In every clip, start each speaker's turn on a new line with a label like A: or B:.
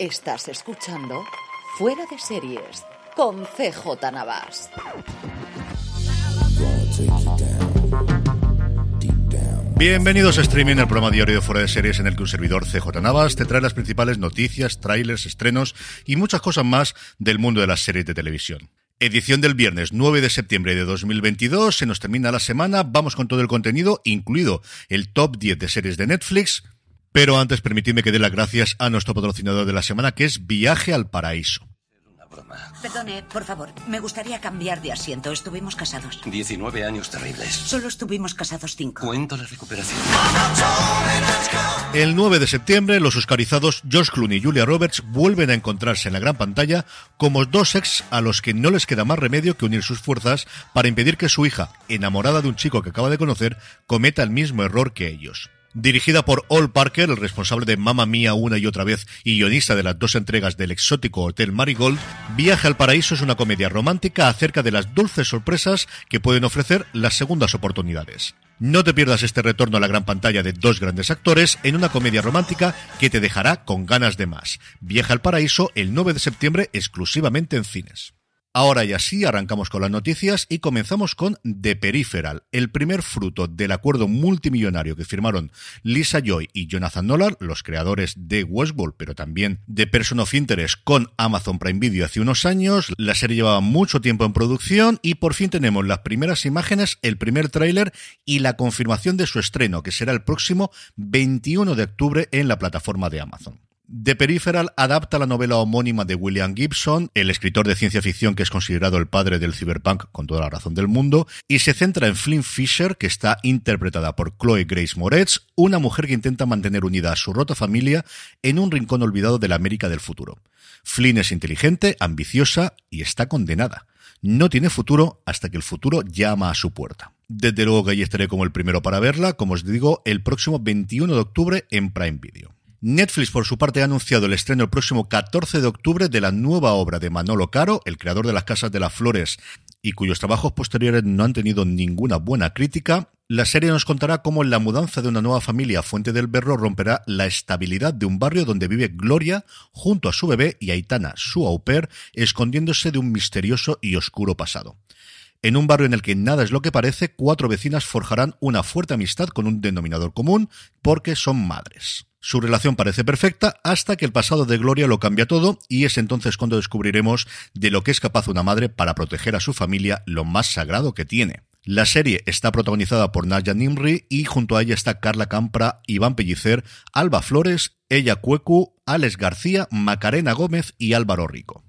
A: Estás escuchando Fuera de Series con CJ Navas.
B: Bienvenidos a Streaming, el programa diario de Fuera de Series en el que un servidor CJ Navas te trae las principales noticias, trailers, estrenos y muchas cosas más del mundo de las series de televisión. Edición del viernes 9 de septiembre de 2022, se nos termina la semana, vamos con todo el contenido, incluido el top 10 de series de Netflix, pero antes permitidme que dé las gracias a nuestro patrocinador de la semana, que es Viaje al Paraíso.
C: Perdone, por favor, me gustaría cambiar de asiento. Estuvimos casados.
D: 19 años terribles.
C: Solo estuvimos casados cinco.
D: Cuento la recuperación.
B: El 9 de septiembre, los oscarizados George Clooney y Julia Roberts vuelven a encontrarse en la gran pantalla como dos ex a los que no les queda más remedio que unir sus fuerzas para impedir que su hija, enamorada de un chico que acaba de conocer, cometa el mismo error que ellos. Dirigida por Ol Parker, el responsable de Mamma Mía una y otra vez y guionista de las dos entregas del exótico Hotel Marigold, Viaje al Paraíso es una comedia romántica acerca de las dulces sorpresas que pueden ofrecer las segundas oportunidades. No te pierdas este retorno a la gran pantalla de dos grandes actores en una comedia romántica que te dejará con ganas de más. Viaje al Paraíso el 9 de septiembre exclusivamente en cines. Ahora y así arrancamos con las noticias y comenzamos con The Peripheral, el primer fruto del acuerdo multimillonario que firmaron Lisa Joy y Jonathan Nolan, los creadores de Westworld, pero también de Person of Interest con Amazon Prime Video hace unos años. La serie llevaba mucho tiempo en producción y por fin tenemos las primeras imágenes, el primer tráiler y la confirmación de su estreno, que será el próximo 21 de octubre en la plataforma de Amazon. The Peripheral adapta la novela homónima de William Gibson, el escritor de ciencia ficción que es considerado el padre del cyberpunk con toda la razón del mundo, y se centra en Flynn Fisher, que está interpretada por Chloe Grace Moretz, una mujer que intenta mantener unida a su rota familia en un rincón olvidado de la América del futuro. Flynn es inteligente, ambiciosa y está condenada. No tiene futuro hasta que el futuro llama a su puerta. Desde luego que ahí estaré como el primero para verla, como os digo, el próximo 21 de octubre en Prime Video. Netflix, por su parte, ha anunciado el estreno el próximo 14 de octubre de la nueva obra de Manolo Caro, el creador de Las Casas de las Flores y cuyos trabajos posteriores no han tenido ninguna buena crítica. La serie nos contará cómo la mudanza de una nueva familia Fuente del Berro romperá la estabilidad de un barrio donde vive Gloria junto a su bebé y Aitana, su au pair, escondiéndose de un misterioso y oscuro pasado. En un barrio en el que nada es lo que parece, cuatro vecinas forjarán una fuerte amistad con un denominador común porque son madres. Su relación parece perfecta hasta que el pasado de Gloria lo cambia todo y es entonces cuando descubriremos de lo que es capaz una madre para proteger a su familia lo más sagrado que tiene. La serie está protagonizada por Naya Nimri y junto a ella está Carla Campra, Iván Pellicer, Alba Flores, Ella Cuecu, Alex García, Macarena Gómez y Álvaro Rico.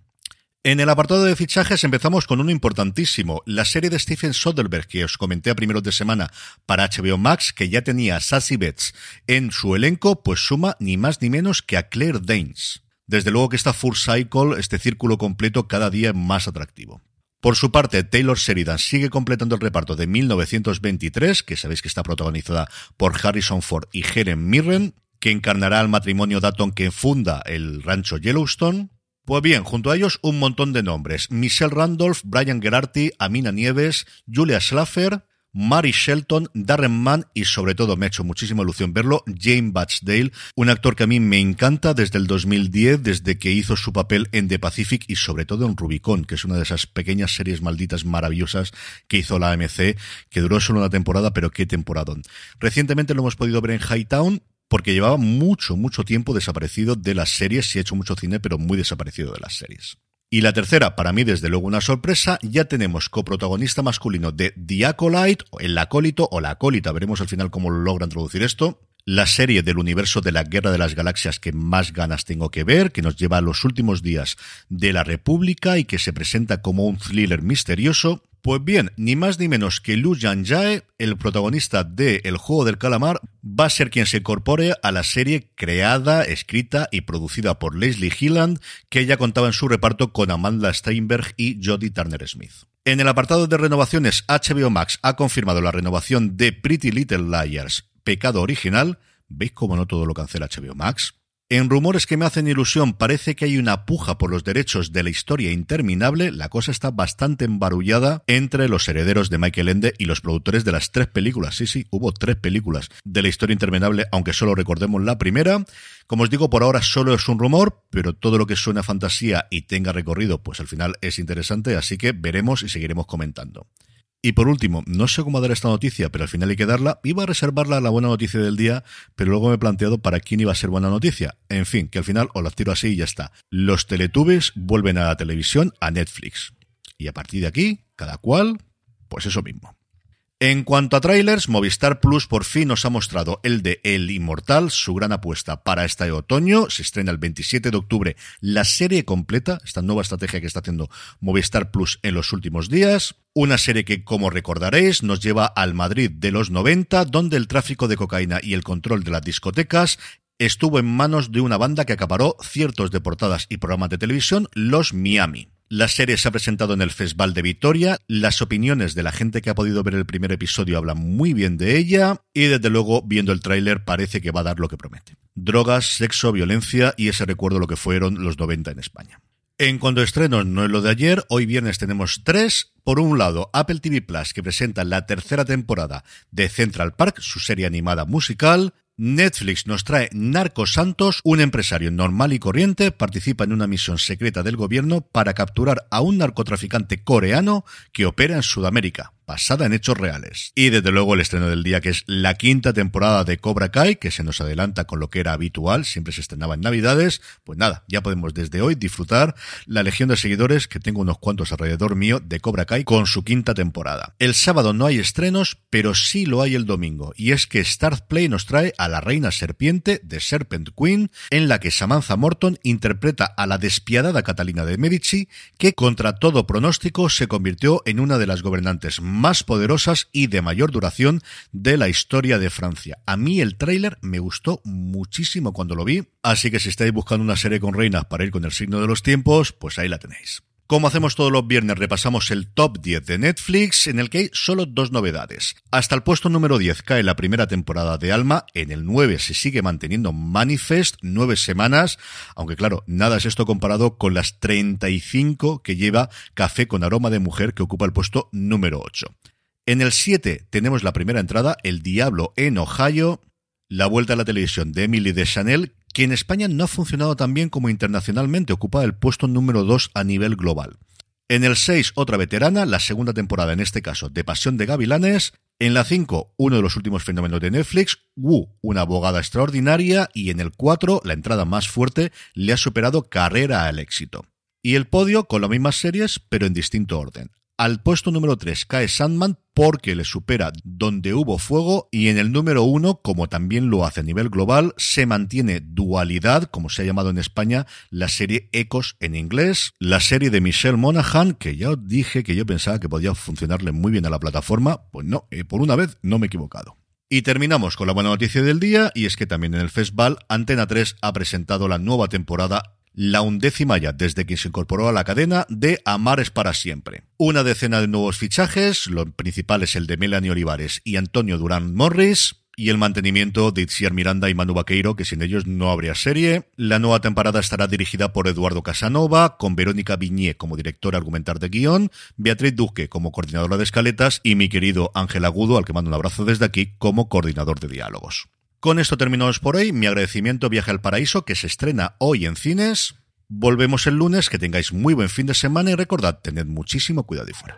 B: En el apartado de fichajes empezamos con uno importantísimo, la serie de Stephen Soderbergh que os comenté a primeros de semana para HBO Max, que ya tenía a Sassy Betts en su elenco, pues suma ni más ni menos que a Claire Danes. Desde luego que esta Full Cycle, este círculo completo, cada día más atractivo. Por su parte, Taylor Sheridan sigue completando el reparto de 1923, que sabéis que está protagonizada por Harrison Ford y Helen Mirren, que encarnará al matrimonio Datton que funda el rancho Yellowstone. Pues bien, junto a ellos un montón de nombres. Michelle Randolph, Brian Gerarty, Amina Nieves, Julia Schlaffer, Mary Shelton, Darren Mann y sobre todo me ha hecho muchísima ilusión verlo, Jane Batchdale, un actor que a mí me encanta desde el 2010, desde que hizo su papel en The Pacific y sobre todo en Rubicon, que es una de esas pequeñas series malditas maravillosas que hizo la AMC, que duró solo una temporada, pero qué temporadón. Recientemente lo hemos podido ver en Hightown, porque llevaba mucho, mucho tiempo desaparecido de las series, sí ha hecho mucho cine, pero muy desaparecido de las series. Y la tercera, para mí desde luego una sorpresa, ya tenemos coprotagonista masculino de The Acolyte, el acólito o la acólita, veremos al final cómo logran traducir esto, la serie del universo de la Guerra de las Galaxias que más ganas tengo que ver, que nos lleva a los últimos días de la República y que se presenta como un thriller misterioso. Pues bien, ni más ni menos que Lu Jae, el protagonista de El juego del calamar, va a ser quien se incorpore a la serie creada, escrita y producida por Leslie Hilland, que ya contaba en su reparto con Amanda Steinberg y Jodie Turner Smith. En el apartado de renovaciones, HBO Max ha confirmado la renovación de Pretty Little Liars, Pecado Original. ¿Veis cómo no todo lo cancela HBO Max? En rumores que me hacen ilusión, parece que hay una puja por los derechos de la historia interminable. La cosa está bastante embarullada entre los herederos de Michael Ende y los productores de las tres películas. Sí, sí, hubo tres películas de la historia interminable, aunque solo recordemos la primera. Como os digo, por ahora solo es un rumor, pero todo lo que suena fantasía y tenga recorrido, pues al final es interesante, así que veremos y seguiremos comentando. Y por último, no sé cómo dar esta noticia, pero al final hay que darla. Iba a reservarla a la buena noticia del día, pero luego me he planteado para quién iba a ser buena noticia. En fin, que al final os la tiro así y ya está. Los Teletubbies vuelven a la televisión, a Netflix. Y a partir de aquí, cada cual, pues eso mismo. En cuanto a trailers, Movistar Plus por fin nos ha mostrado el de El Inmortal, su gran apuesta para este otoño. Se estrena el 27 de octubre la serie completa, esta nueva estrategia que está haciendo Movistar Plus en los últimos días. Una serie que, como recordaréis, nos lleva al Madrid de los 90, donde el tráfico de cocaína y el control de las discotecas estuvo en manos de una banda que acaparó ciertos de portadas y programas de televisión, los Miami. La serie se ha presentado en el Festival de Vitoria. Las opiniones de la gente que ha podido ver el primer episodio hablan muy bien de ella. Y desde luego, viendo el tráiler, parece que va a dar lo que promete. Drogas, sexo, violencia y ese recuerdo lo que fueron los 90 en España. En cuanto a estrenos, no es lo de ayer, hoy viernes tenemos tres. Por un lado, Apple TV Plus, que presenta la tercera temporada de Central Park, su serie animada musical. Netflix nos trae Narcos Santos, un empresario normal y corriente participa en una misión secreta del gobierno para capturar a un narcotraficante coreano que opera en Sudamérica basada en hechos reales. Y desde luego el estreno del día, que es la quinta temporada de Cobra Kai, que se nos adelanta con lo que era habitual, siempre se estrenaba en Navidades. Pues nada, ya podemos desde hoy disfrutar la legión de seguidores, que tengo unos cuantos alrededor mío, de Cobra Kai con su quinta temporada. El sábado no hay estrenos, pero sí lo hay el domingo, y es que Start Play nos trae a la reina serpiente de Serpent Queen, en la que Samantha Morton interpreta a la despiadada Catalina de Medici, que contra todo pronóstico se convirtió en una de las gobernantes más poderosas y de mayor duración de la historia de Francia. A mí el tráiler me gustó muchísimo cuando lo vi, así que si estáis buscando una serie con reinas para ir con el signo de los tiempos, pues ahí la tenéis. Como hacemos todos los viernes, repasamos el top 10 de Netflix, en el que hay solo dos novedades. Hasta el puesto número 10 cae la primera temporada de Alma, en el 9 se sigue manteniendo Manifest, nueve semanas, aunque claro, nada es esto comparado con las 35 que lleva Café con aroma de mujer, que ocupa el puesto número 8. En el 7 tenemos la primera entrada, El Diablo en Ohio, la vuelta a la televisión de Emily de Chanel, que en España no ha funcionado tan bien como internacionalmente, ocupa el puesto número 2 a nivel global. En el 6, otra veterana, la segunda temporada en este caso de Pasión de Gavilanes. En la 5, uno de los últimos fenómenos de Netflix, Wu, una abogada extraordinaria. Y en el 4, la entrada más fuerte, le ha superado Carrera al éxito. Y el podio con las mismas series, pero en distinto orden. Al puesto número 3 cae Sandman porque le supera Donde hubo fuego y en el número 1, como también lo hace a nivel global, se mantiene Dualidad, como se ha llamado en España, la serie Ecos en inglés, la serie de Michelle Monaghan, que ya os dije que yo pensaba que podía funcionarle muy bien a la plataforma, pues no, eh, por una vez no me he equivocado. Y terminamos con la buena noticia del día, y es que también en el festival Antena 3 ha presentado la nueva temporada la undécima ya desde que se incorporó a la cadena de Amares para siempre. Una decena de nuevos fichajes, lo principal es el de Melanie Olivares y Antonio Durán Morris, y el mantenimiento de Itziar Miranda y Manu Vaqueiro, que sin ellos no habría serie. La nueva temporada estará dirigida por Eduardo Casanova, con Verónica Viñé como directora argumentar de guion, Beatriz Duque como coordinadora de escaletas y mi querido Ángel Agudo, al que mando un abrazo desde aquí, como coordinador de diálogos. Con esto terminamos por hoy. Mi agradecimiento Viaje al Paraíso, que se estrena hoy en cines. Volvemos el lunes, que tengáis muy buen fin de semana y recordad, tened muchísimo cuidado y fuera.